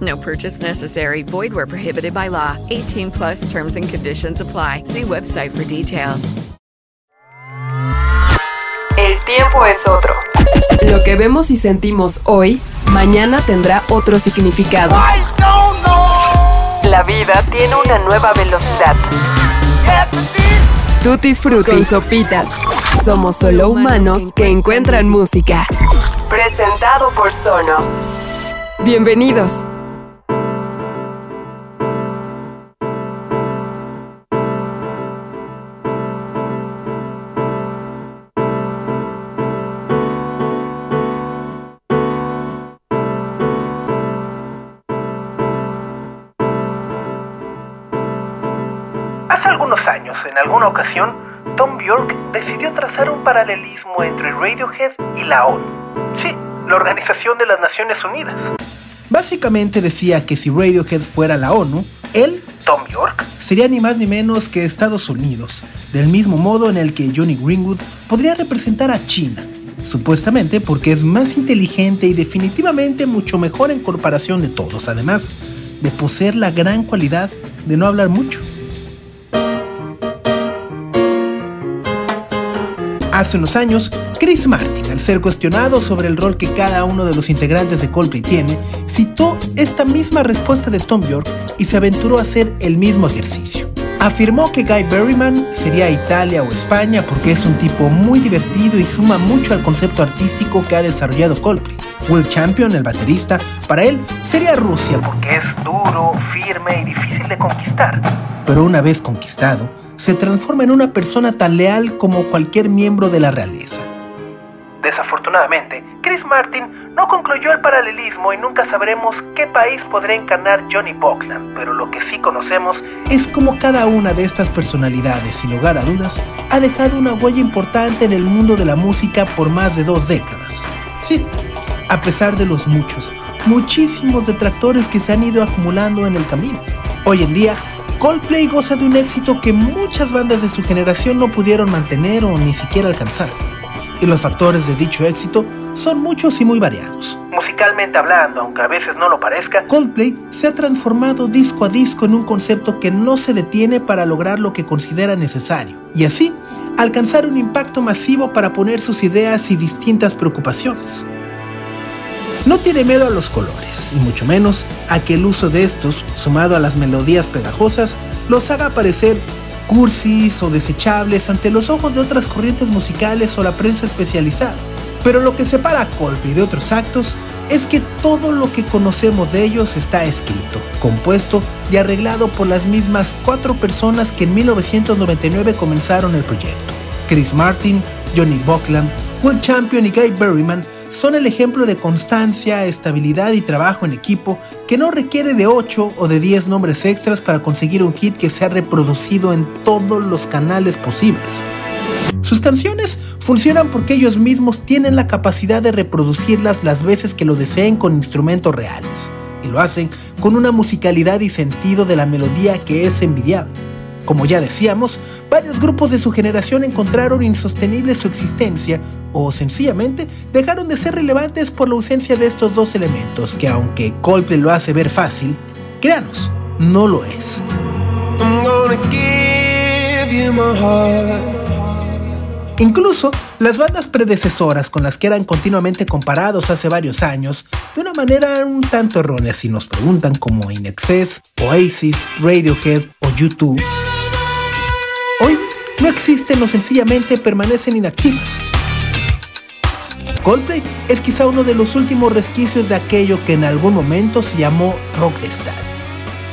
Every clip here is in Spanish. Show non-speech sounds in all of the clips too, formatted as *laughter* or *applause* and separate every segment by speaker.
Speaker 1: No purchase necessary. Void where prohibited by law. 18 plus terms and conditions apply. See website for details.
Speaker 2: El tiempo es otro.
Speaker 3: Lo que vemos y sentimos hoy, mañana tendrá otro significado.
Speaker 2: La vida tiene una nueva velocidad.
Speaker 3: Tutti Frutti y Sopitas. Somos solo humanos que encuentran música.
Speaker 2: Presentado por Sonos.
Speaker 3: Bienvenidos.
Speaker 4: Alguna ocasión, Tom Bjork decidió trazar un paralelismo entre Radiohead y la ONU. Sí, la Organización de las Naciones Unidas. Básicamente decía que si Radiohead fuera la ONU, él, Tom Bjork, sería ni más ni menos que Estados Unidos, del mismo modo en el que Johnny Greenwood podría representar a China, supuestamente porque es más inteligente y definitivamente mucho mejor en comparación de todos, además de poseer la gran cualidad de no hablar mucho. Hace unos años, Chris Martin, al ser cuestionado sobre el rol que cada uno de los integrantes de Coldplay tiene, citó esta misma respuesta de Tom York y se aventuró a hacer el mismo ejercicio. Afirmó que Guy Berryman sería Italia o España porque es un tipo muy divertido y suma mucho al concepto artístico que ha desarrollado Coldplay. Will Champion, el baterista, para él sería Rusia porque es duro, firme y difícil de conquistar. Pero una vez conquistado, se transforma en una persona tan leal como cualquier miembro de la realeza. Desafortunadamente, Chris Martin no concluyó el paralelismo y nunca sabremos qué país podrá encarnar Johnny Buckland, pero lo que sí conocemos es cómo cada una de estas personalidades, sin lugar a dudas, ha dejado una huella importante en el mundo de la música por más de dos décadas. Sí, a pesar de los muchos, muchísimos detractores que se han ido acumulando en el camino. Hoy en día, Coldplay goza de un éxito que muchas bandas de su generación no pudieron mantener o ni siquiera alcanzar. Y los factores de dicho éxito son muchos y muy variados. Musicalmente hablando, aunque a veces no lo parezca, Coldplay se ha transformado disco a disco en un concepto que no se detiene para lograr lo que considera necesario, y así alcanzar un impacto masivo para poner sus ideas y distintas preocupaciones. No tiene miedo a los colores, y mucho menos a que el uso de estos, sumado a las melodías pegajosas, los haga parecer cursis o desechables ante los ojos de otras corrientes musicales o la prensa especializada. Pero lo que separa a Coldplay de otros actos es que todo lo que conocemos de ellos está escrito, compuesto y arreglado por las mismas cuatro personas que en 1999 comenzaron el proyecto. Chris Martin, Johnny Buckland, Will Champion y Guy Berryman son el ejemplo de constancia, estabilidad y trabajo en equipo que no requiere de 8 o de 10 nombres extras para conseguir un hit que sea reproducido en todos los canales posibles. Sus canciones funcionan porque ellos mismos tienen la capacidad de reproducirlas las veces que lo deseen con instrumentos reales, y lo hacen con una musicalidad y sentido de la melodía que es envidiable. Como ya decíamos, varios grupos de su generación encontraron insostenible su existencia o sencillamente dejaron de ser relevantes por la ausencia de estos dos elementos que aunque Coldplay lo hace ver fácil, créanos, no lo es. Incluso las bandas predecesoras con las que eran continuamente comparados hace varios años, de una manera un tanto errónea si nos preguntan como In Excess, Oasis, Radiohead o U2, hoy no existen o sencillamente permanecen inactivas. Coldplay es quizá uno de los últimos resquicios de aquello que en algún momento se llamó rock de estadio.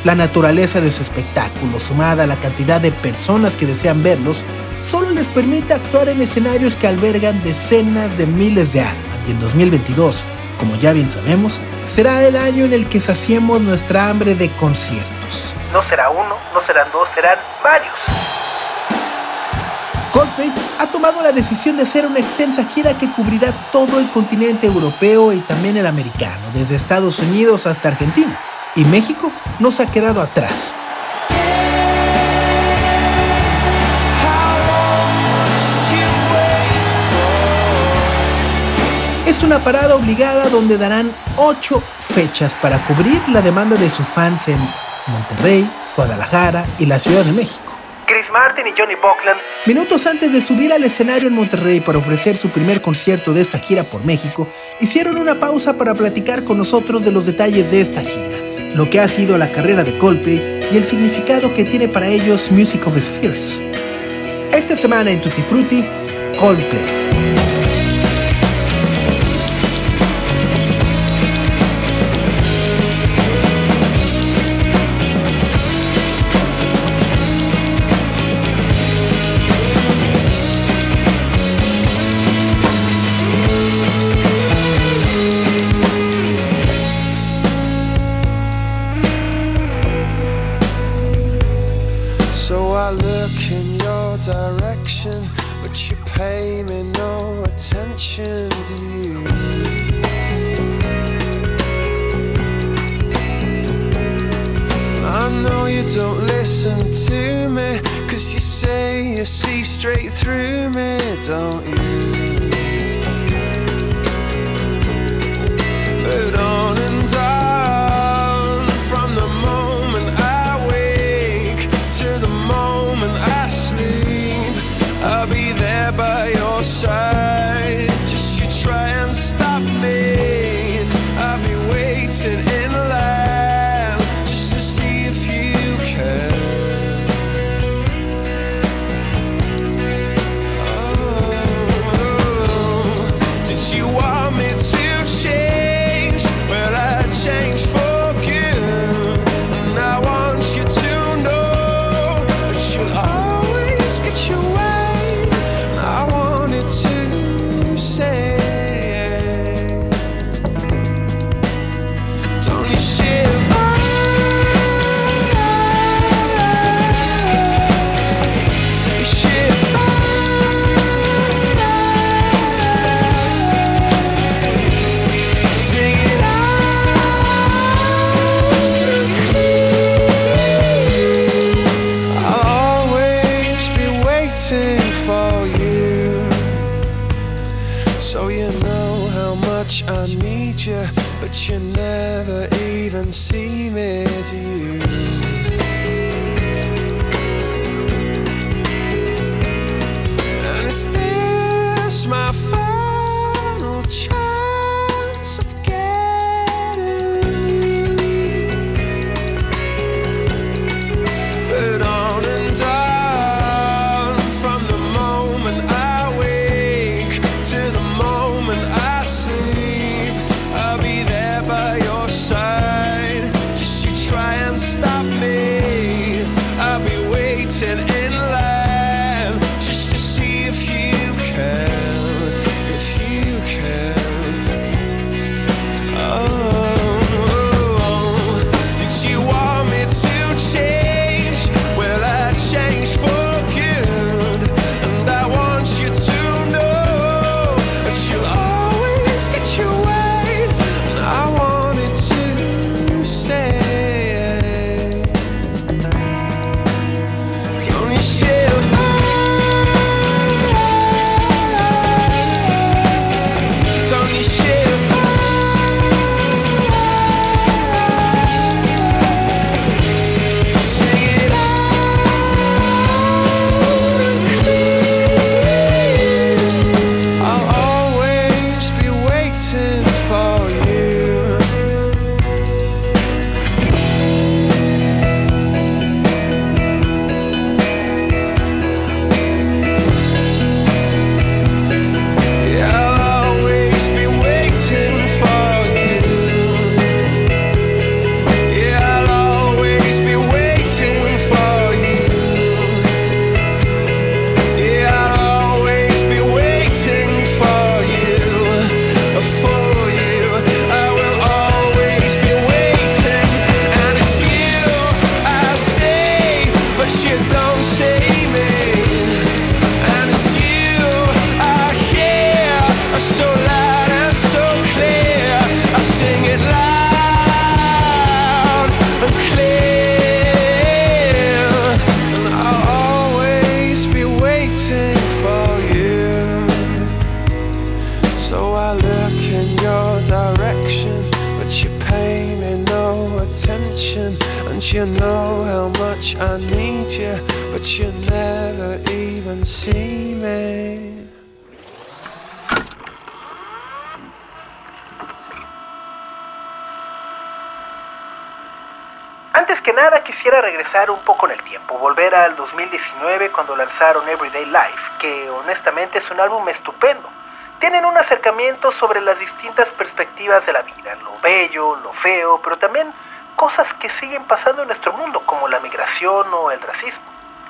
Speaker 4: La naturaleza de su espectáculo, sumada a la cantidad de personas que desean verlos, solo les permite actuar en escenarios que albergan decenas de miles de almas. Y el 2022, como ya bien sabemos, será el año en el que saciemos nuestra hambre de conciertos. No será uno, no serán dos, serán varios.
Speaker 5: Coldplay ha tomado la decisión de hacer una extensa gira que cubrirá todo el continente europeo y también el americano, desde Estados Unidos hasta Argentina. Y México no se ha quedado atrás. Es una parada obligada donde darán ocho fechas para cubrir la demanda de sus fans en Monterrey, Guadalajara y la Ciudad de México.
Speaker 4: Chris Martin y Johnny Buckland.
Speaker 5: Minutos antes de subir al escenario en Monterrey para ofrecer su primer concierto de esta gira por México, hicieron una pausa para platicar con nosotros de los detalles de esta gira, lo que ha sido la carrera de Coldplay y el significado que tiene para ellos Music of Spheres. Esta semana en Tutti Frutti, Coldplay.
Speaker 6: side. Nada quisiera regresar un poco en el tiempo, volver al 2019 cuando lanzaron Everyday Life, que honestamente es un álbum estupendo. Tienen un acercamiento sobre las distintas perspectivas de la vida, lo bello, lo feo, pero también cosas que siguen pasando en nuestro mundo, como la migración o el racismo.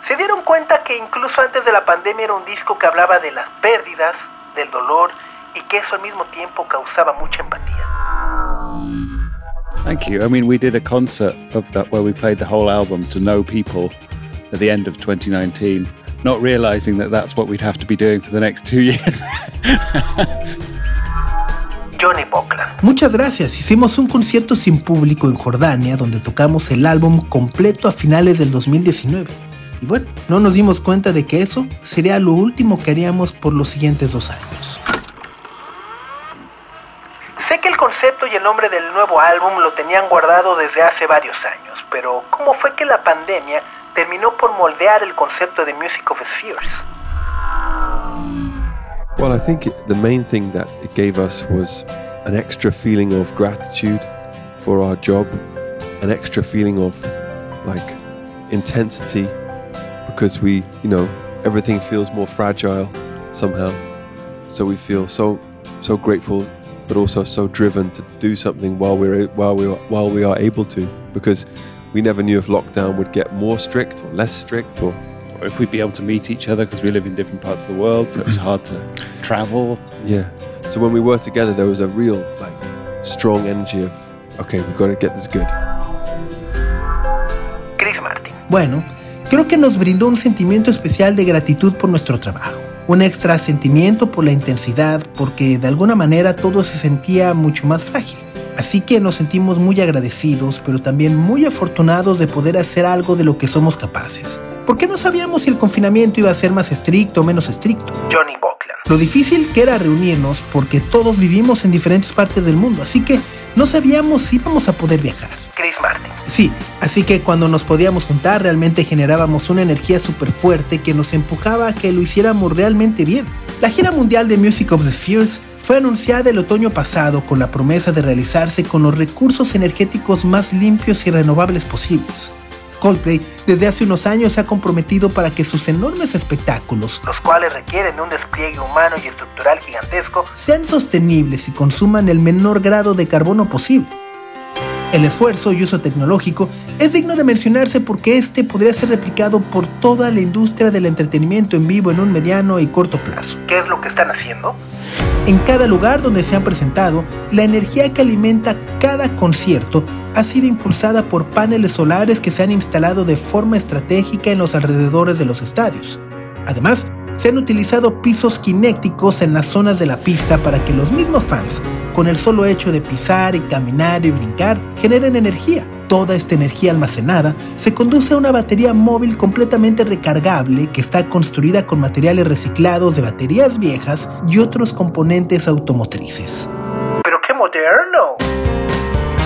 Speaker 6: Se dieron cuenta que incluso antes de la pandemia era un disco que hablaba de las pérdidas, del dolor y que eso al mismo tiempo causaba mucha empatía.
Speaker 7: Thank you. I mean, we did a concert of that where we played the whole album to know people at the end of 2019, not realizing that that's what we'd have to be doing for the next two *laughs* years.
Speaker 6: Johnny Buckland.
Speaker 4: Muchas gracias. Hicimos un concierto sin público en Jordania donde tocamos el álbum completo a finales del 2019. Y bueno, no nos dimos cuenta de que eso sería lo último que haríamos por los siguientes dos años.
Speaker 6: Sé que el concepto y el nombre del nuevo álbum lo tenían guardado desde hace varios años, pero ¿cómo fue que la pandemia terminó por moldear el concepto de Music of the Spheres?
Speaker 8: Well, I think the main thing that it gave us was an extra feeling of gratitude for our job, an extra feeling of like intensity because we, you know, everything feels more fragile somehow. So we feel so so grateful but also so driven to do something while we're while we are, while we are able to because we never knew if lockdown would get more strict or less strict or
Speaker 7: or if we'd be able to meet each other because we live in different parts of the world, so it was hard to *clears throat* travel.
Speaker 8: Yeah. So when we were together, there was a real like strong energy of okay, we've got to get this good.
Speaker 6: Chris Martin.
Speaker 4: Bueno, creo que nos brindó un sentimiento especial de gratitud por nuestro trabajo. Un extra sentimiento por la intensidad, porque de alguna manera todo se sentía mucho más frágil. Así que nos sentimos muy agradecidos, pero también muy afortunados de poder hacer algo de lo que somos capaces. Porque no sabíamos si el confinamiento iba a ser más estricto o menos estricto.
Speaker 6: Johnny Buckland.
Speaker 4: Lo difícil que era reunirnos porque todos vivimos en diferentes partes del mundo, así que no sabíamos si íbamos a poder viajar.
Speaker 6: Chris Martin.
Speaker 4: Sí, así que cuando nos podíamos juntar realmente generábamos una energía súper fuerte que nos empujaba a que lo hiciéramos realmente bien. La gira mundial de Music of the Spheres fue anunciada el otoño pasado con la promesa de realizarse con los recursos energéticos más limpios y renovables posibles. Coldplay desde hace unos años se ha comprometido para que sus enormes espectáculos,
Speaker 6: los cuales requieren de un despliegue humano y estructural gigantesco,
Speaker 4: sean sostenibles y consuman el menor grado de carbono posible. El esfuerzo y uso tecnológico es digno de mencionarse porque este podría ser replicado por toda la industria del entretenimiento en vivo en un mediano y corto plazo.
Speaker 6: ¿Qué es lo que están haciendo?
Speaker 4: En cada lugar donde se han presentado, la energía que alimenta cada concierto ha sido impulsada por paneles solares que se han instalado de forma estratégica en los alrededores de los estadios. Además, se han utilizado pisos kinéticos en las zonas de la pista para que los mismos fans, con el solo hecho de pisar y caminar y brincar, generen energía. Toda esta energía almacenada se conduce a una batería móvil completamente recargable que está construida con materiales reciclados de baterías viejas y otros componentes automotrices.
Speaker 6: ¡Pero qué moderno!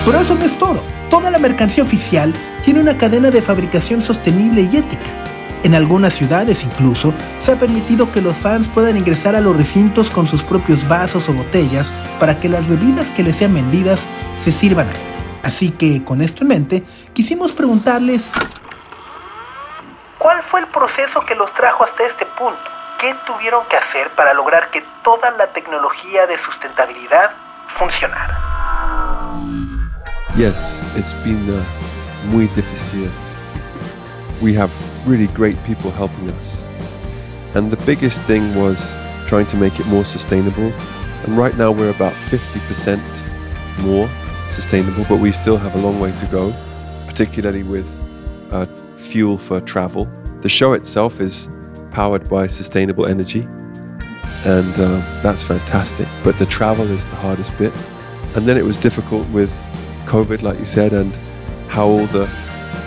Speaker 4: Pero eso no es todo. Toda la mercancía oficial tiene una cadena de fabricación sostenible y ética. En algunas ciudades incluso se ha permitido que los fans puedan ingresar a los recintos con sus propios vasos o botellas para que las bebidas que les sean vendidas se sirvan ahí. Así que con esto en mente, quisimos preguntarles
Speaker 6: ¿Cuál fue el proceso que los trajo hasta este punto? ¿Qué tuvieron que hacer para lograr que toda la tecnología de sustentabilidad funcionara?
Speaker 8: Yes, it's been uh, muy difícil. We have really great people helping us. And the biggest thing was trying to make it more sustainable. And right now we're about 50% more sustainable, but we still have a long way to go, particularly with uh, fuel for travel. The show itself is powered by sustainable energy, and uh, that's fantastic. But the travel is the hardest bit. And then it was difficult with COVID, like you said, and how all the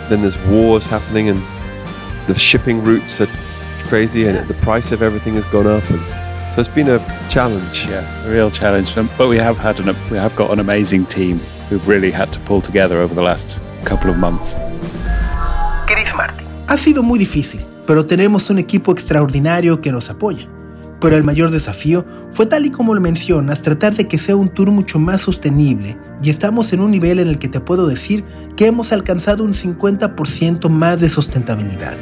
Speaker 8: then there's wars happening, and the shipping routes are crazy, and the price of everything has gone up, and so it's been a challenge.
Speaker 7: Yes, a real challenge. Um, But we have had an we have got an amazing team who've really had to pull together over the last couple of months.
Speaker 6: Chris Martin.
Speaker 4: Ha sido muy difícil, pero tenemos un equipo extraordinario que nos apoya. Pero el mayor desafío fue tal y como lo mencionas, tratar de que sea un tour mucho más sostenible y estamos en un nivel en el que te puedo decir que hemos alcanzado un 50% más de sustentabilidad.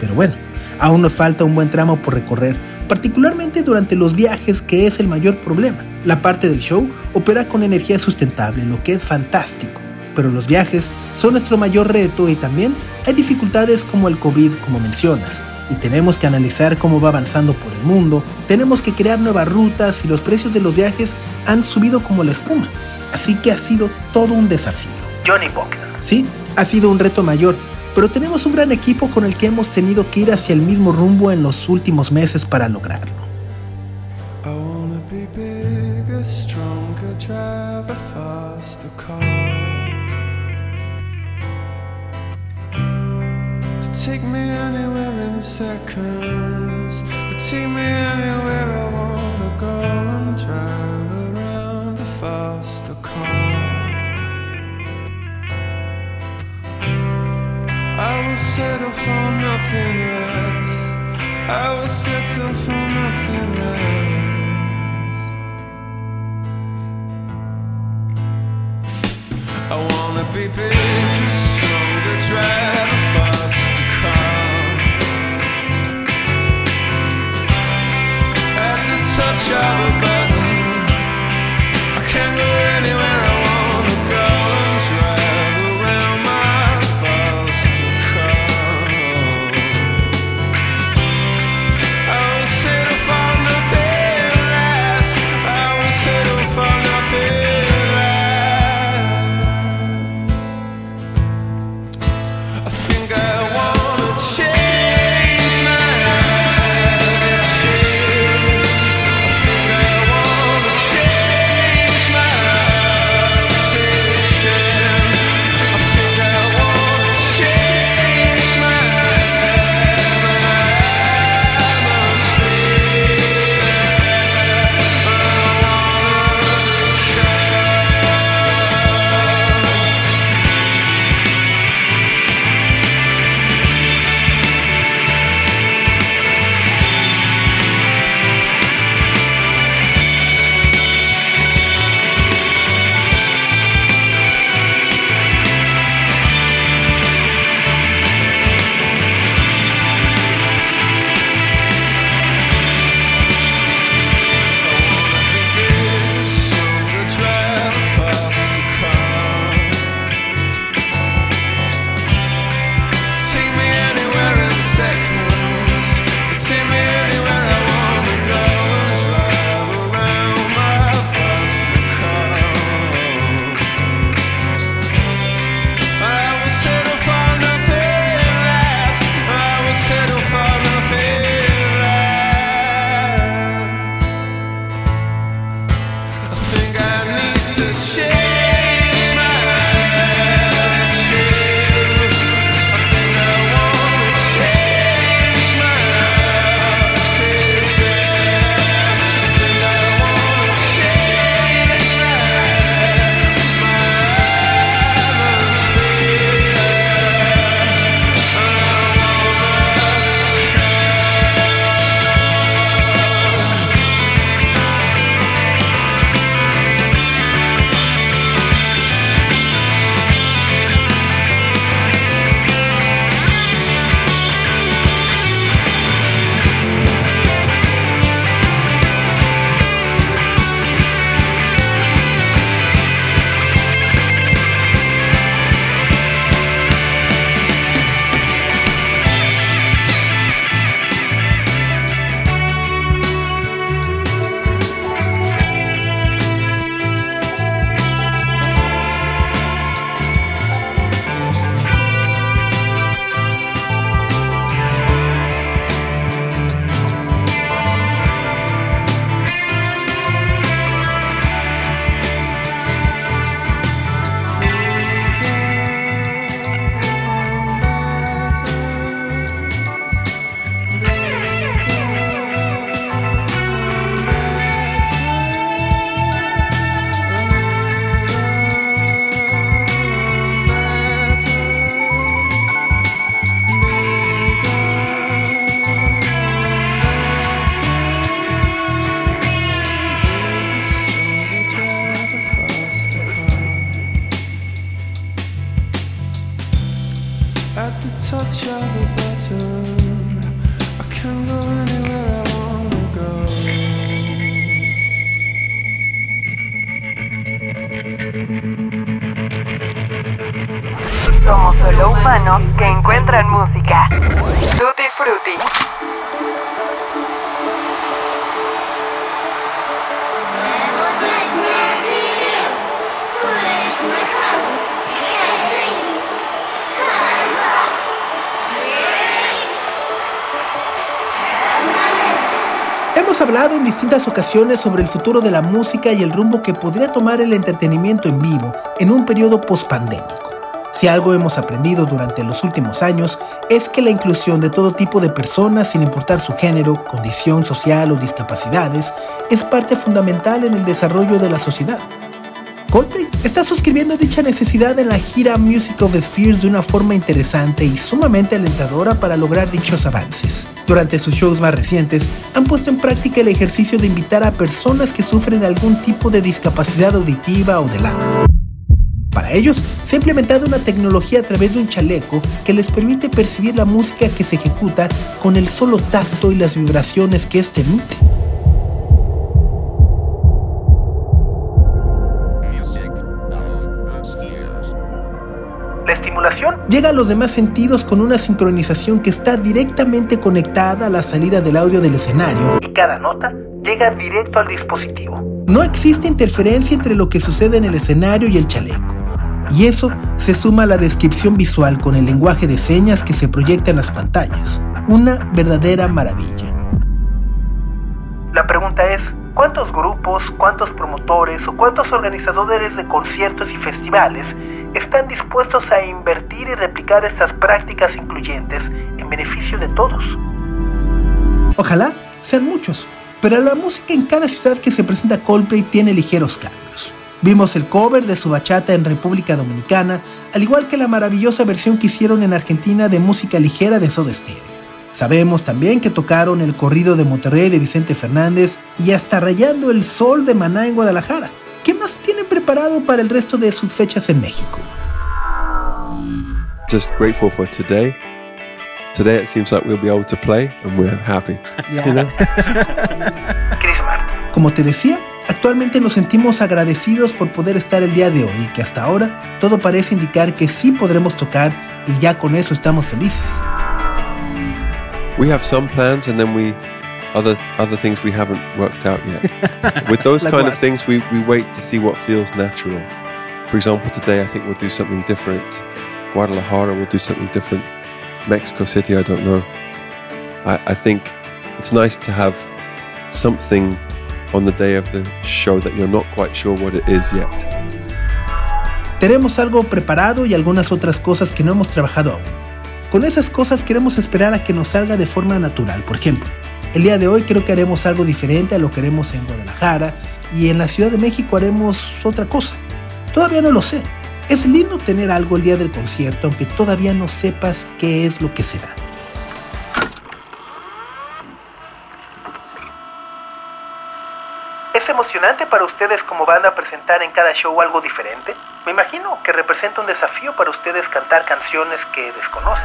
Speaker 4: Pero bueno, aún nos falta un buen tramo por recorrer, particularmente durante los viajes que es el mayor problema. La parte del show opera con energía sustentable, lo que es fantástico, pero los viajes son nuestro mayor reto y también hay dificultades como el COVID, como mencionas, y tenemos que analizar cómo va avanzando por el mundo, tenemos que crear nuevas rutas y los precios de los viajes han subido como la espuma. Así que ha sido todo un desafío.
Speaker 6: Johnny Buckner.
Speaker 4: Sí, ha sido un reto mayor, pero tenemos un gran equipo con el que hemos tenido que ir hacia el mismo rumbo en los últimos meses para lograrlo.
Speaker 5: Seconds. To take me anywhere I wanna go and drive around a faster car. I will settle for nothing less. I will settle for nothing less. I wanna be bigger, stronger, drive a faster the
Speaker 4: distintas ocasiones sobre el futuro de la música y el rumbo que podría tomar el entretenimiento en vivo en un periodo pospandémico. Si algo hemos aprendido durante los últimos años es que la inclusión de todo tipo de personas, sin importar su género, condición social o discapacidades, es parte fundamental en el desarrollo de la sociedad. Coldplay está suscribiendo dicha necesidad en la gira Music of the Spheres de una forma interesante y sumamente alentadora para lograr dichos avances. Durante sus shows más recientes, han puesto en práctica el ejercicio de invitar a personas que sufren algún tipo de discapacidad auditiva o del habla. Para ellos, se ha implementado una tecnología a través de un chaleco que les permite percibir la música que se ejecuta con el solo tacto y las vibraciones que éste emite. Llega a los demás sentidos con una sincronización que está directamente conectada a la salida del audio del escenario.
Speaker 6: y cada nota llega directo al dispositivo.
Speaker 4: No existe interferencia entre lo que sucede en el escenario y el chaleco. Y eso se suma a la descripción visual con el lenguaje de señas que se proyecta en las pantallas. Una verdadera maravilla.
Speaker 6: La pregunta es, ¿cuántos grupos, cuántos promotores o cuántos organizadores de conciertos y festivales están dispuestos a invertir y replicar estas prácticas incluyentes en beneficio de todos?
Speaker 4: Ojalá sean muchos, pero la música en cada ciudad que se presenta Coldplay tiene ligeros cambios. Vimos el cover de su bachata en República Dominicana, al igual que la maravillosa versión que hicieron en Argentina de música ligera de Soda Stereo. Sabemos también que tocaron el corrido de Monterrey de Vicente Fernández y hasta Rayando el Sol de Maná en Guadalajara. ¿Qué más tienen preparado para el resto de sus fechas en México?
Speaker 8: Just grateful for today. Today it seems like we'll be able to play and we're happy. *laughs* You know?
Speaker 4: Como te decía, actualmente nos sentimos agradecidos por poder estar el día de hoy y que hasta ahora todo parece indicar que sí podremos tocar y ya con eso estamos felices.
Speaker 8: We have some plans and then we other other things we haven't worked out yet. *laughs* With those
Speaker 4: Like
Speaker 8: kind
Speaker 4: what?
Speaker 8: of things we, we wait to see what feels natural. For example, today I think we'll do something different. Guadalajara will do something different. Mexico City, I don't know. I, I think it's nice to have something on the day of the show that you're not quite sure what it is yet.
Speaker 4: Tenemos algo preparado y algunas otras cosas que no hemos trabajado aún. Con esas cosas queremos esperar a que nos salga de forma natural. Por ejemplo, el día de hoy creo que haremos algo diferente a lo que haremos en Guadalajara y en la Ciudad de México haremos otra cosa. Todavía no lo sé. Es lindo tener algo el día del concierto aunque todavía no sepas qué es lo que será.
Speaker 6: ¿Es emocionante para ustedes como banda presentar en cada show algo diferente? Me imagino que representa un desafío para ustedes cantar canciones que desconocen.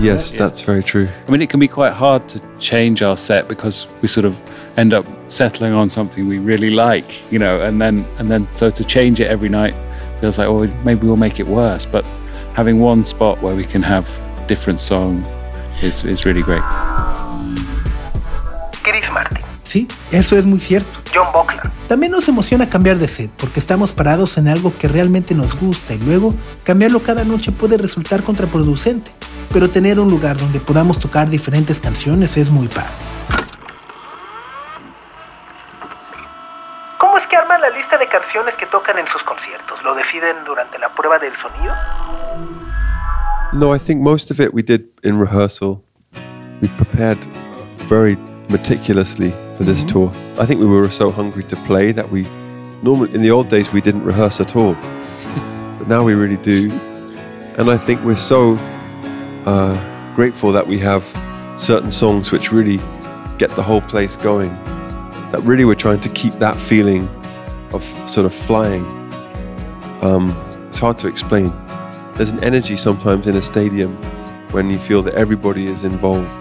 Speaker 8: Yes, that's very true.
Speaker 7: I mean, it can be quite hard to change our set because we sort of end up settling on something we really like, you know, and then and then so to change it every night feels like, oh, maybe we'll make it worse. But having one spot where we can have different song is is really great.
Speaker 4: Sí, eso es muy cierto.
Speaker 6: John Buckland,
Speaker 4: También nos emociona cambiar de set porque estamos parados en algo que realmente nos gusta y luego cambiarlo cada noche puede resultar contraproducente. Pero tener un lugar donde podamos tocar diferentes canciones es muy padre.
Speaker 6: ¿cómo es que arman la lista de canciones que tocan en sus conciertos? ¿Lo deciden durante la prueba del sonido?
Speaker 8: No, I think most of it we did in rehearsal. We prepared very meticulously for this tour. I think we were so hungry to play that we normally in the old days we didn't rehearse at all. *laughs* but now we really do. And I think we're so uh, grateful that we have certain songs which really get the whole place going. That really we're trying to keep that feeling of sort of flying. Um, it's hard to explain there's an energy sometimes in a stadium when you feel that everybody is involved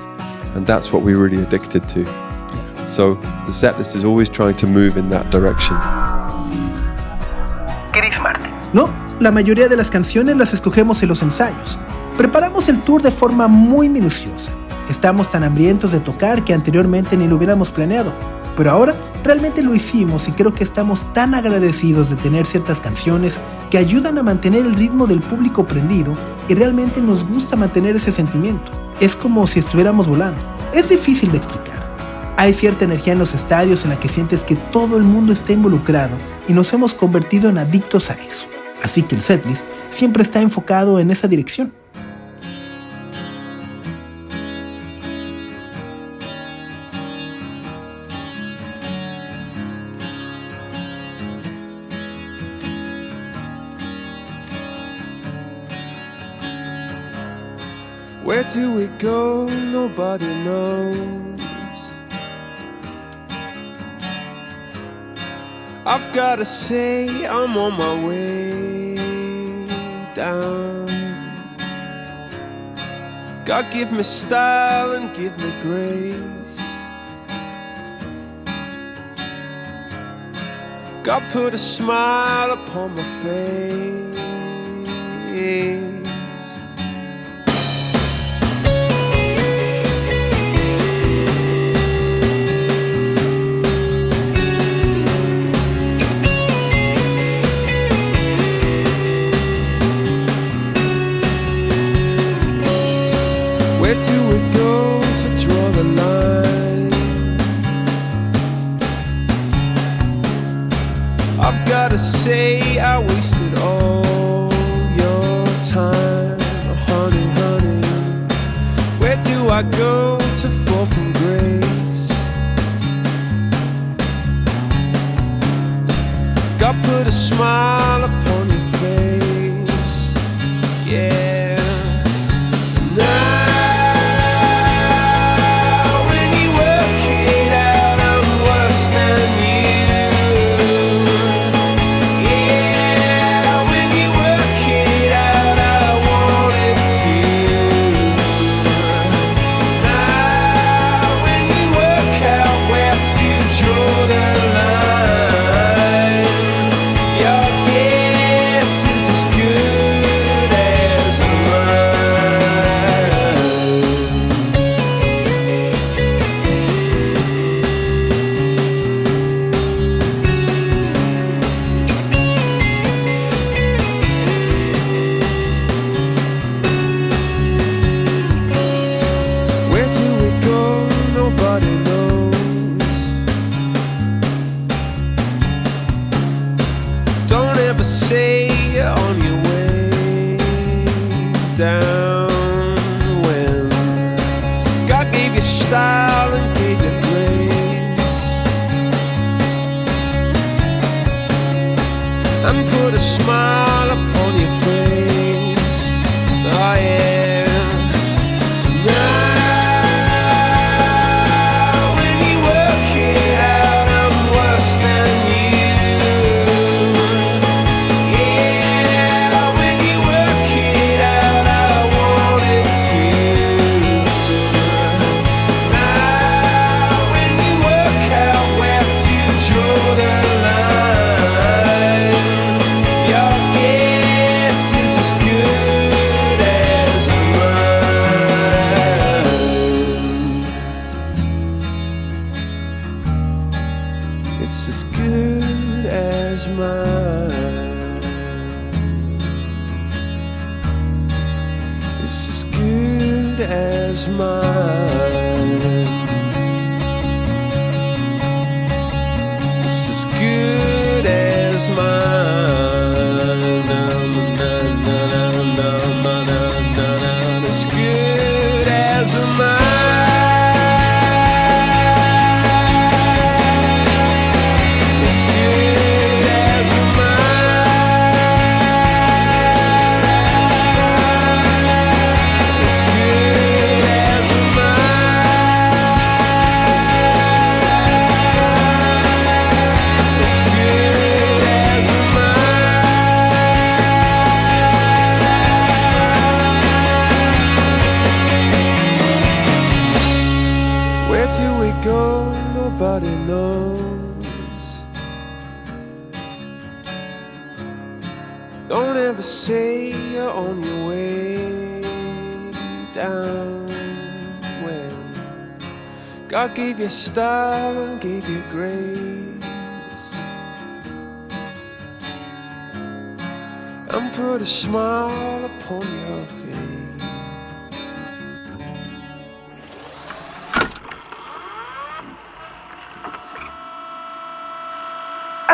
Speaker 8: and that's what we're really addicted to so the set list is always trying to move in that direction
Speaker 6: Chris Martin,
Speaker 4: No, la mayoría de las canciones las escogemos en los ensayos. Preparamos el tour de forma muy minuciosa. Estamos tan hambrientos de tocar que anteriormente ni lo hubiéramos planeado, pero ahora realmente lo hicimos y creo que estamos tan agradecidos de tener ciertas canciones que ayudan a mantener el ritmo del público prendido y realmente nos gusta mantener ese sentimiento. Es como si estuviéramos volando. Es difícil de explicar. Hay cierta energía en los estadios en la que sientes que todo el mundo está involucrado y nos hemos convertido en adictos a eso. Así que el setlist siempre está enfocado en esa dirección.
Speaker 5: Where do we go? Nobody knows. I've gotta say, I'm on my way down. God give me style and give me grace. God put a smile upon my face. Gotta say, I wasted all your time, honey, honey. Where do I go to fall from grace? God put a smile upon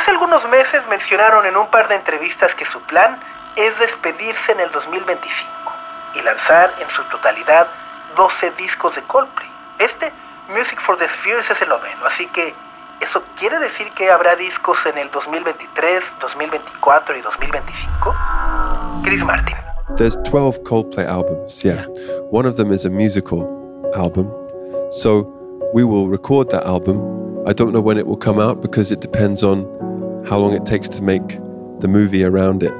Speaker 6: Hace algunos meses mencionaron en un par de entrevistas que su plan es despedirse en el 2025 y lanzar en su totalidad 12 discos de Coldplay. Este, Music for the Spheres, es el noveno, así que eso quiere decir que habrá discos en el 2023, 2024 y 2025. Chris Martin.
Speaker 8: There's 12 Coldplay albums, yeah. One of them is a musical album. So we will record that album. I don't know when it will come out because it depends on how long it takes to make the movie around it.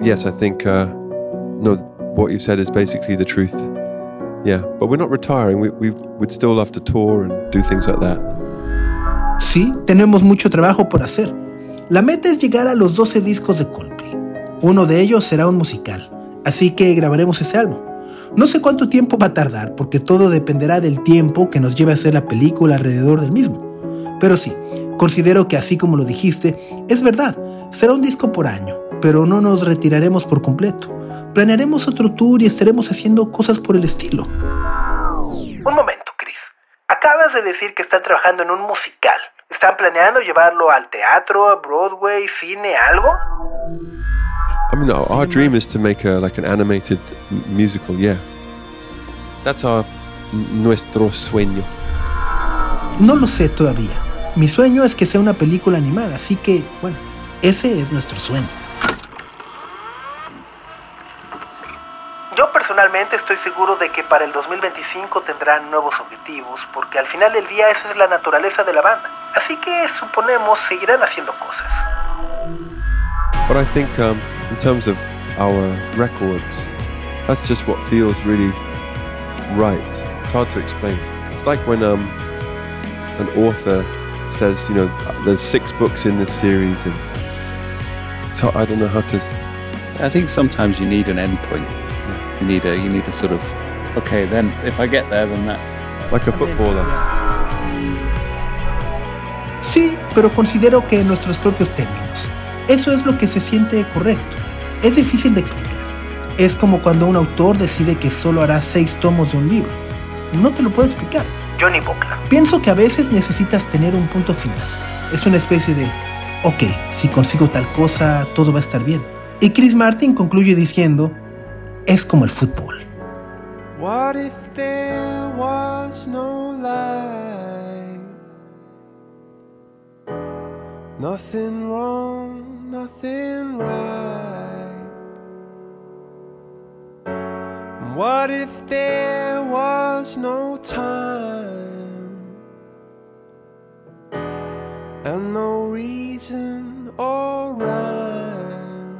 Speaker 8: Yes, I think, uh, no, what you said is basically the truth. Yeah, but we're not retiring. We, we would still love to tour and do things like that.
Speaker 4: Sí, tenemos mucho trabajo por hacer. La meta es llegar a los 12 discos de Coldplay. Uno de ellos será un musical, así que grabaremos ese álbum. No sé cuánto tiempo va a tardar, porque todo dependerá del tiempo que nos lleve a hacer la película alrededor del mismo. Pero sí, considero que así como lo dijiste, es verdad, será un disco por año, pero no nos retiraremos por completo. Planearemos otro tour y estaremos haciendo cosas por el estilo.
Speaker 6: Un momento, Chris. Acabas de decir que están trabajando en un musical. ¿Están planeando llevarlo al teatro, a Broadway, cine, algo?
Speaker 8: I mean, our, our dream is to make a like an animated musical. Yeah, that's our nuestro sueño.
Speaker 4: No lo sé todavía. Mi sueño es que sea una película animada, así que, bueno, ese es nuestro sueño.
Speaker 6: Yo personalmente estoy seguro de que para el 2025 tendrán nuevos objetivos, porque al final del día esa es la naturaleza de la banda. Así que suponemos seguirán haciendo cosas.
Speaker 8: But I think um, in terms of our records, that's just what feels really right. It's hard to explain. It's like when um, an author says, you know, there's six books in this series, and so I don't know how to.
Speaker 7: I think sometimes you need an endpoint. You need a you need a sort of okay. Then if I get there, then that
Speaker 8: Like a footballer.
Speaker 4: Sí, pero considero que en nuestros propios términos. Eso es lo que se siente correcto. Es difícil de explicar. Es como cuando un autor decide que solo hará seis tomos de un libro. No te lo puedo explicar.
Speaker 6: Johnny Buckland.
Speaker 4: Pienso que a veces necesitas tener un punto final. Es una especie de, ok, si consigo tal cosa, todo va a estar bien. Y Chris Martin concluye diciendo, es como el fútbol.
Speaker 5: What if there was no light? Nothing wrong, nothing right. What if there was no time? And no reason or rhyme?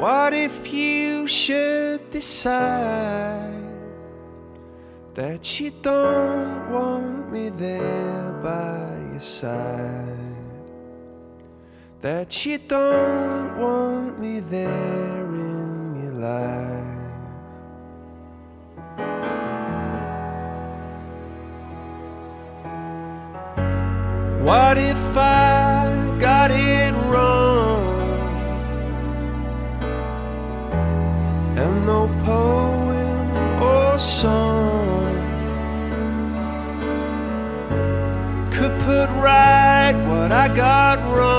Speaker 5: What if you should decide that you don't want me there by your side? That you don't want me there in life? What if I got it wrong? and no poem or song could put right what I got wrong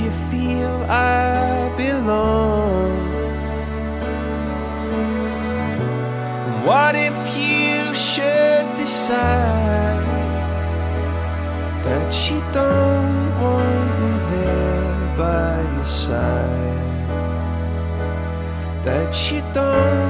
Speaker 5: you feel I belong. What if you should decide that you don't want me there by your side? That you don't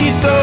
Speaker 5: That you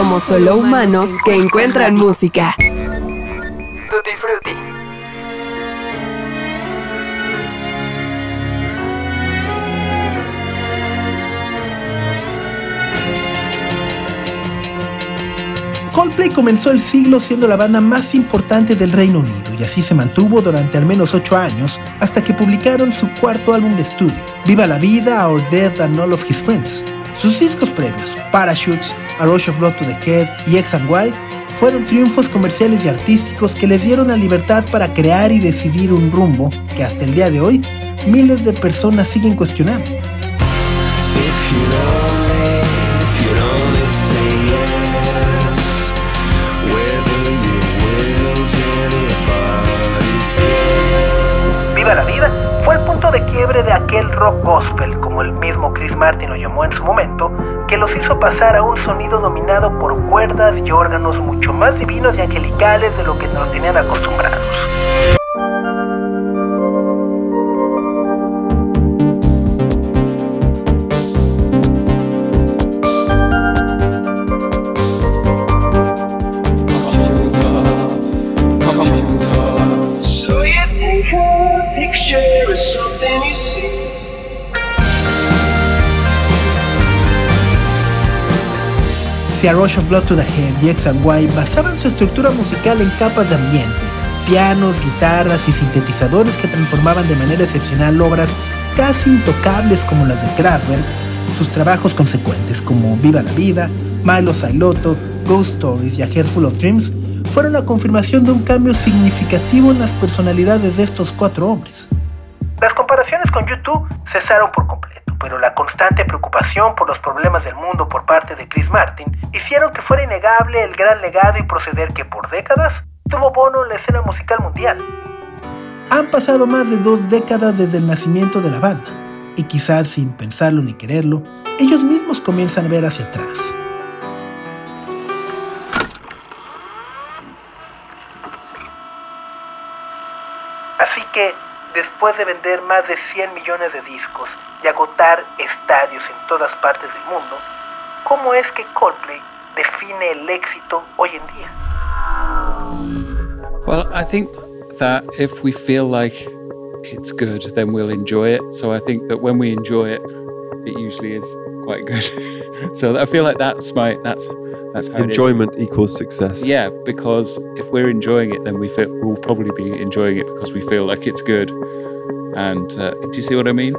Speaker 3: Somos solo humanos que encuentran música.
Speaker 2: Tutti Frutti.
Speaker 4: Coldplay comenzó el siglo siendo la banda más importante del Reino Unido y así se mantuvo durante al menos 8 años hasta que publicaron su cuarto álbum de estudio, Viva la Vida, Our Death and All of His Friends. Sus discos previos, Parachutes, A Rush of Blood to the Head y X and Y, fueron triunfos comerciales y artísticos que les dieron la libertad para crear y decidir un rumbo que hasta el día de hoy miles de personas siguen cuestionando.
Speaker 6: Viva la vida fue el punto de quiebre de aquel rock gospel, como el mismo Chris Martin lo llamó en su momento, que los hizo pasar a un sonido dominado por cuerdas y órganos mucho más divinos y angelicales de lo que nos tenían acostumbrados.
Speaker 4: Si A Rush of Blood to the Head y X and Y basaban su estructura musical en capas de ambiente, pianos, guitarras y sintetizadores que transformaban de manera excepcional obras casi intocables como las de Kraftwerk, sus trabajos consecuentes como Viva la Vida, Milo Sailoto, Ghost Stories y A Hair Full of Dreams fueron la confirmación de un cambio significativo en las personalidades de estos cuatro hombres.
Speaker 6: Las comparaciones con YouTube cesaron por completo, pero la constante preocupación por los problemas del mundo por parte de Chris Martin hicieron que fuera innegable el gran legado y proceder que por décadas tuvo Bono en la escena musical mundial.
Speaker 4: Han pasado más de dos décadas desde el nacimiento de la banda, y quizás sin pensarlo ni quererlo, ellos mismos comienzan a ver hacia atrás.
Speaker 6: Así que, después de vender más de 100 millones de discos y agotar estadios en todas partes del mundo, ¿cómo es que Coldplay define el éxito hoy en día?
Speaker 7: Well, I think that if we feel like it's good, then we'll enjoy it. So I think that when we enjoy it, it usually is quite good. *laughs* so I feel like that's my that's that's how.
Speaker 8: Enjoyment equals success.
Speaker 7: Yeah, because if we're enjoying it, then we feel we'll probably be enjoying it because we feel like it's good. And uh, do you see what I mean?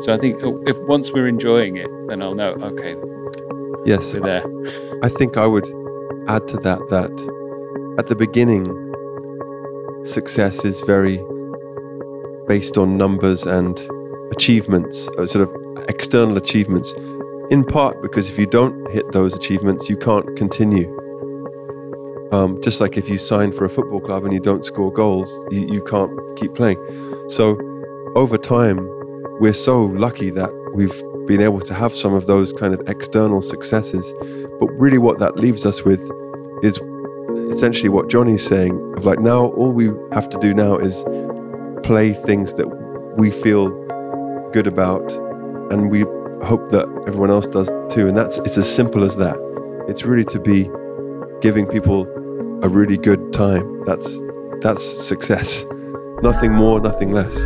Speaker 7: So I think if once we're enjoying it, then I'll know. Okay,
Speaker 8: Yes.
Speaker 7: we're there.
Speaker 8: I think I would add to that that at the beginning, success is very based on numbers and achievements, uh, sort of external achievements, in part because if you don't hit those achievements, you can't continue. Um, just like if you sign for a football club and you don't score goals, you, you can't keep playing. So over time, we're so lucky that we've been able to have some of those kind of external successes. But really, what that leaves us with is essentially what Johnny's saying of like now all we have to do now is play things that we feel good about and we hope that everyone else does too and that's it's as simple as that it's really to be giving people a really good time that's that's success nothing more nothing less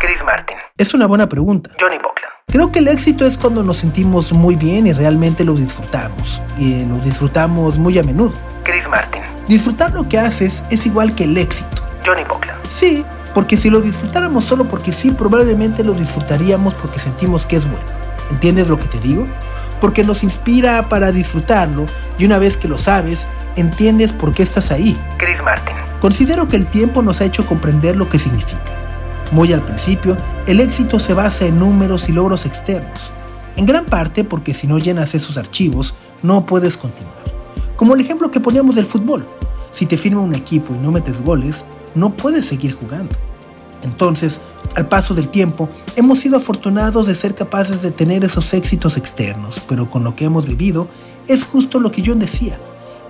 Speaker 6: Chris Martin,
Speaker 4: Es una buena pregunta.
Speaker 6: Johnny Buckland.
Speaker 4: Creo que el éxito es cuando nos sentimos muy bien y realmente lo disfrutamos. Y lo disfrutamos muy a menudo.
Speaker 6: Chris Martin,
Speaker 4: Disfrutar lo que haces es igual que el éxito.
Speaker 6: Johnny Buckland.
Speaker 4: Sí, porque si lo disfrutáramos solo porque sí, probablemente lo disfrutaríamos porque sentimos que es bueno. ¿Entiendes lo que te digo? Porque nos inspira para disfrutarlo y una vez que lo sabes, entiendes por qué estás ahí.
Speaker 6: Chris Martin,
Speaker 4: Considero que el tiempo nos ha hecho comprender lo que significa. Muy al principio, el éxito se basa en números y logros externos. En gran parte porque si no llenas esos archivos, no puedes continuar. Como el ejemplo que poníamos del fútbol. Si te firma un equipo y no metes goles, no puedes seguir jugando. Entonces, al paso del tiempo, hemos sido afortunados de ser capaces de tener esos éxitos externos, pero con lo que hemos vivido es justo lo que John decía.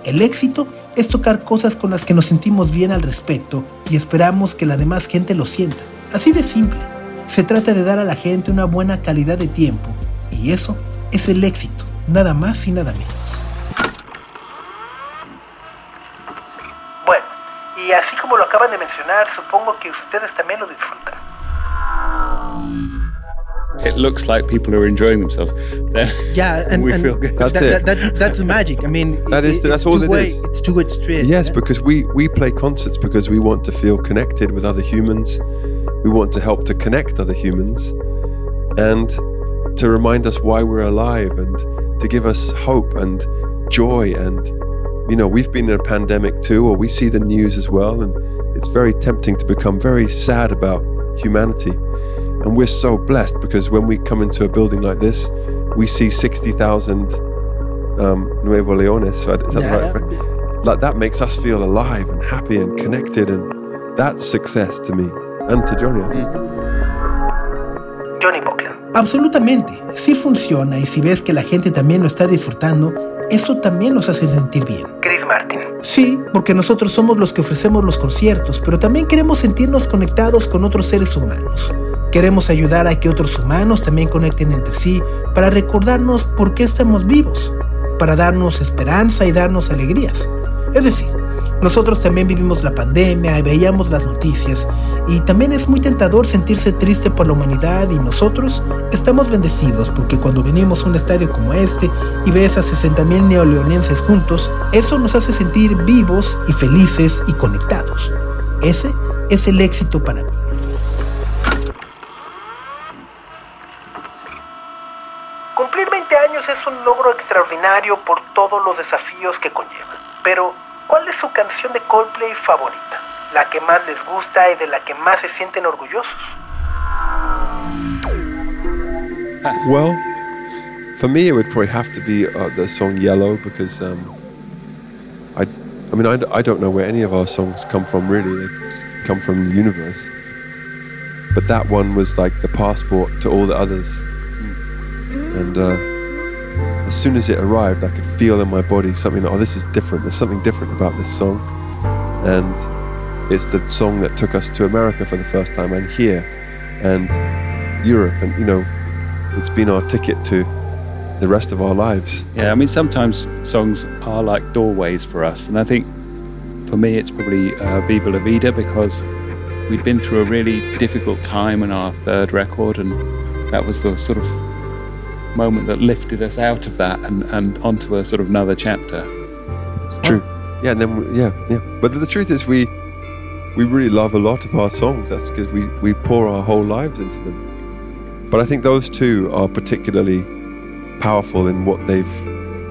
Speaker 4: El éxito es tocar cosas con las que nos sentimos bien al respecto y esperamos que la demás gente lo sienta. Así de simple. Se trata de dar a la gente una buena calidad de tiempo y eso es el éxito, nada más y nada menos.
Speaker 6: Y así como lo acaban de mencionar, supongo que ustedes también lo disfrutan.
Speaker 7: It looks like people are enjoying themselves. Then *laughs*
Speaker 9: Yeah, *laughs* and,
Speaker 7: we
Speaker 9: and
Speaker 7: feel good.
Speaker 8: That's
Speaker 9: that,
Speaker 8: it.
Speaker 9: that, that- that's the magic. I mean,
Speaker 8: That is-
Speaker 9: it-
Speaker 8: that's all
Speaker 9: two
Speaker 8: it
Speaker 9: way,
Speaker 8: is.
Speaker 9: It's two way street.
Speaker 8: Yes,
Speaker 9: yeah?
Speaker 8: because we we play concerts because we want to feel connected with other humans. We want to help to connect other humans and to remind us why we're alive and to give us hope and joy and you know, we've been in a pandemic too or we see the news as well and it's very tempting to become very sad about humanity. And we're so blessed because when we come into a building like this, we see 60,000 um, Nuevo Leones. Is that
Speaker 9: Yeah,
Speaker 8: right? like that makes us feel alive and happy and connected and that's success to me and to Johnny.
Speaker 6: Johnny Buckland.
Speaker 4: Absolutamente, sí funciona y si ves que la gente también lo está disfrutando, eso también nos hace sentir bien.
Speaker 6: Chris Martin.
Speaker 4: Sí, porque nosotros somos los que ofrecemos los conciertos, pero también queremos sentirnos conectados con otros seres humanos. Queremos ayudar a que otros humanos también conecten entre sí para recordarnos por qué estamos vivos, para darnos esperanza y darnos alegrías. Es decir, nosotros también vivimos la pandemia y veíamos las noticias y también es muy tentador sentirse triste por la humanidad y nosotros estamos bendecidos porque cuando venimos a un estadio como este y ves a 60.000 neoleonenses juntos, eso nos hace sentir vivos y felices y conectados. Ese es el éxito para mí.
Speaker 6: Cumplir 20 años es un logro extraordinario por todos los desafíos que conlleva. Pero, ¿cuál es su canción de Coldplay favorita? La que más les gusta y de la que más se sienten orgullosos.
Speaker 8: Well, for me, it would probably have to be uh, the song "Yellow" because um, I, I mean, I don't know where any of our songs come from. Really, they come from the universe. But that one was like the passport to all the others, and uh, as soon as it arrived, I could feel in my body something. Oh, this is different. There's something different about this song, and it's the song that took us to America for the first time, and here, and Europe, and you know, it's been our ticket to the rest of our lives.
Speaker 7: Yeah, I mean, sometimes songs are like doorways for us. And I think for me, it's probably uh, Viva La Vida because we'd been through a really difficult time in our third record. And that was the sort of moment that lifted us out of that and, and onto a sort of another chapter.
Speaker 8: It's true. Yeah, and then we, yeah, yeah. But the truth is, we we really love a lot of our songs. That's because we we pour our whole lives into them. But I think those two are particularly powerful in what they've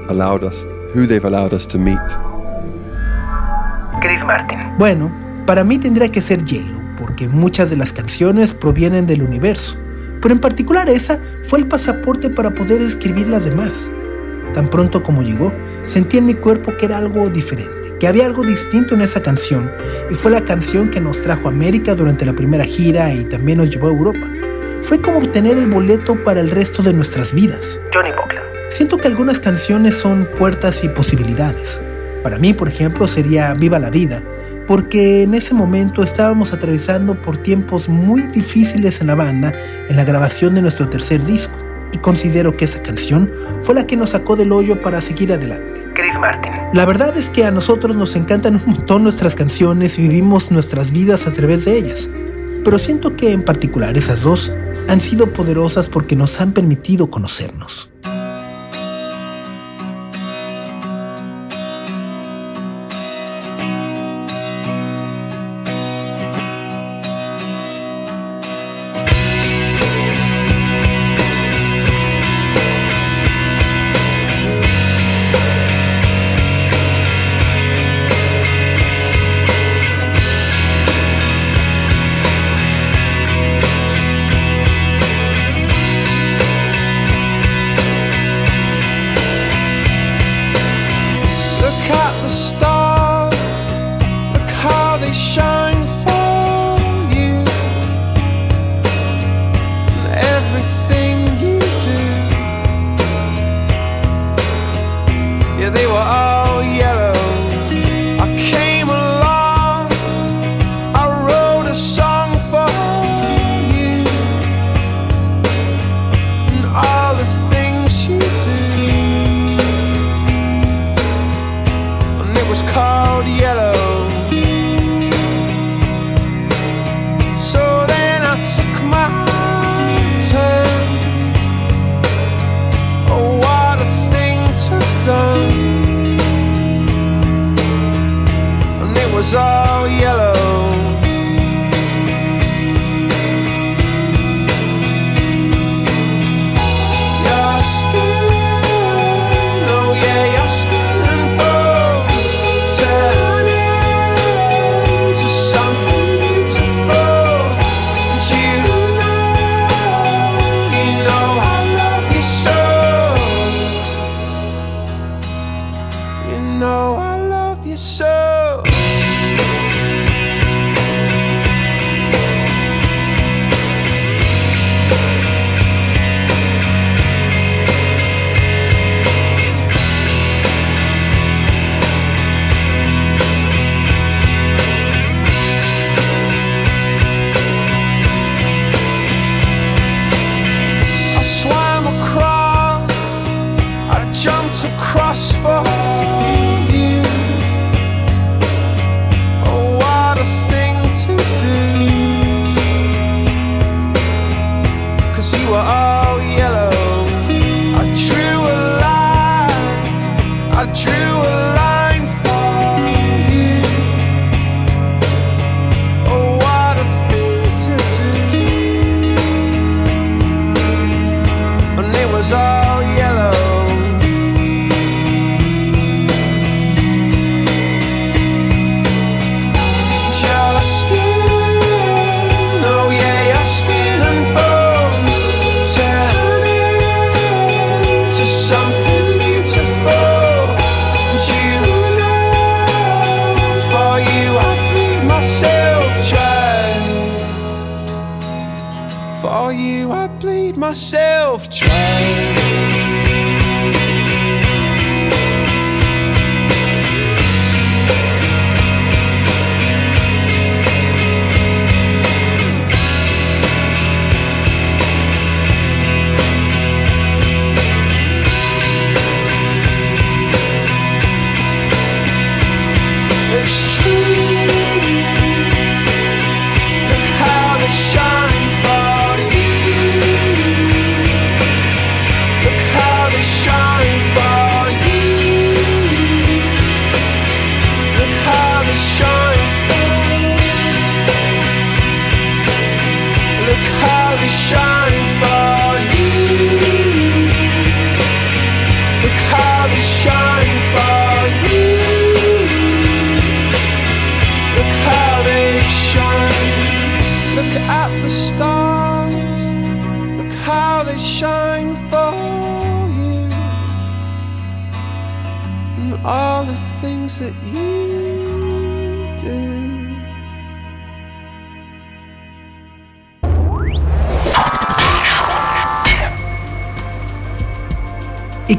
Speaker 8: allowed us, who they've allowed us to meet.
Speaker 4: Chris Martin.
Speaker 5: Bueno, para mí tendría que ser Yellow, porque muchas de las canciones provienen del universo, pero en particular esa fue el pasaporte para poder escribir las demás. Tan pronto como llegó, sentí en mi cuerpo que era algo diferente, que había algo distinto en esa canción, y fue la canción que nos trajo a América durante la primera gira y también nos llevó a Europa. Fue como obtener el boleto para el resto de nuestras vidas.
Speaker 4: Johnny Buckland.
Speaker 5: Siento que algunas canciones son puertas y posibilidades. Para mí, por ejemplo, sería Viva la Vida, porque en ese momento estábamos atravesando por tiempos muy difíciles en la banda en la grabación de nuestro tercer disco, y considero que esa canción fue la que nos sacó del hoyo para seguir adelante.
Speaker 4: Chris Martin.
Speaker 5: La verdad es que a nosotros nos encantan un montón nuestras canciones y vivimos nuestras vidas a través de ellas, pero siento que en particular esas dos han sido poderosas porque nos han permitido conocernos.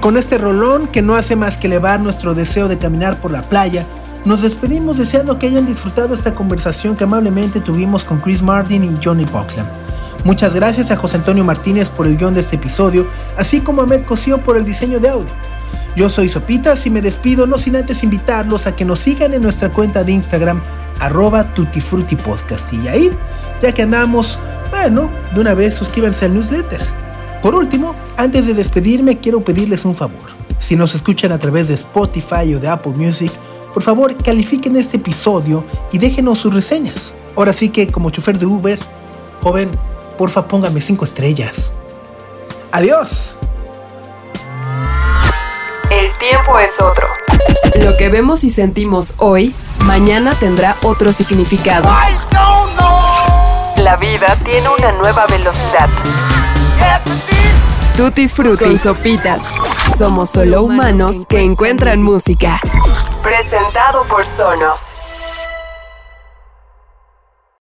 Speaker 4: Con este rolón que no hace más que elevar nuestro deseo de caminar por la playa, nos despedimos deseando que hayan disfrutado esta conversación que amablemente tuvimos con Chris Martin y Johnny Buckland. Muchas gracias a José Antonio Martínez por el guion de este episodio, así como a Med Cosío por el diseño de audio. Yo soy Sopitas y me despido no sin antes invitarlos a que nos sigan en nuestra cuenta de Instagram, arroba tutifrutipodcast. Y ahí, ya que andamos, bueno, de una vez suscríbanse al newsletter. Por último, antes de despedirme, quiero pedirles un favor. Si nos escuchan a través de Spotify o de Apple Music, por favor califiquen este episodio y déjenos sus reseñas. Ahora sí que como chofer de Uber, joven, porfa póngame 5 estrellas. Adiós.
Speaker 2: El tiempo es otro.
Speaker 3: Lo que vemos y sentimos hoy, mañana tendrá otro significado.
Speaker 2: La vida tiene una nueva velocidad.
Speaker 3: Tutti Frutti y Sopitas. Somos solo humanos que encuentran música.
Speaker 2: Presentado por Sonos.